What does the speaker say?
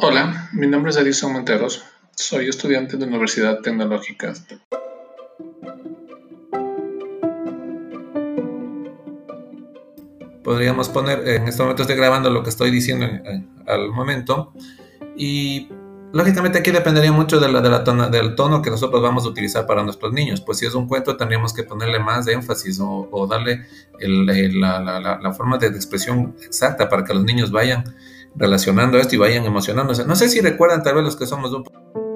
Hola, mi nombre es Edison Monteros. Soy estudiante de la Universidad Tecnológica. Podríamos poner, en este momento estoy grabando lo que estoy diciendo al momento y lógicamente aquí dependería mucho de la, de la del tono que nosotros vamos a utilizar para nuestros niños. Pues si es un cuento tendríamos que ponerle más énfasis o, darle la, la, la, forma de expresión exacta para que los niños vayan relacionando esto y vayan emocionándose. No sé si recuerdan tal vez los que somos un poco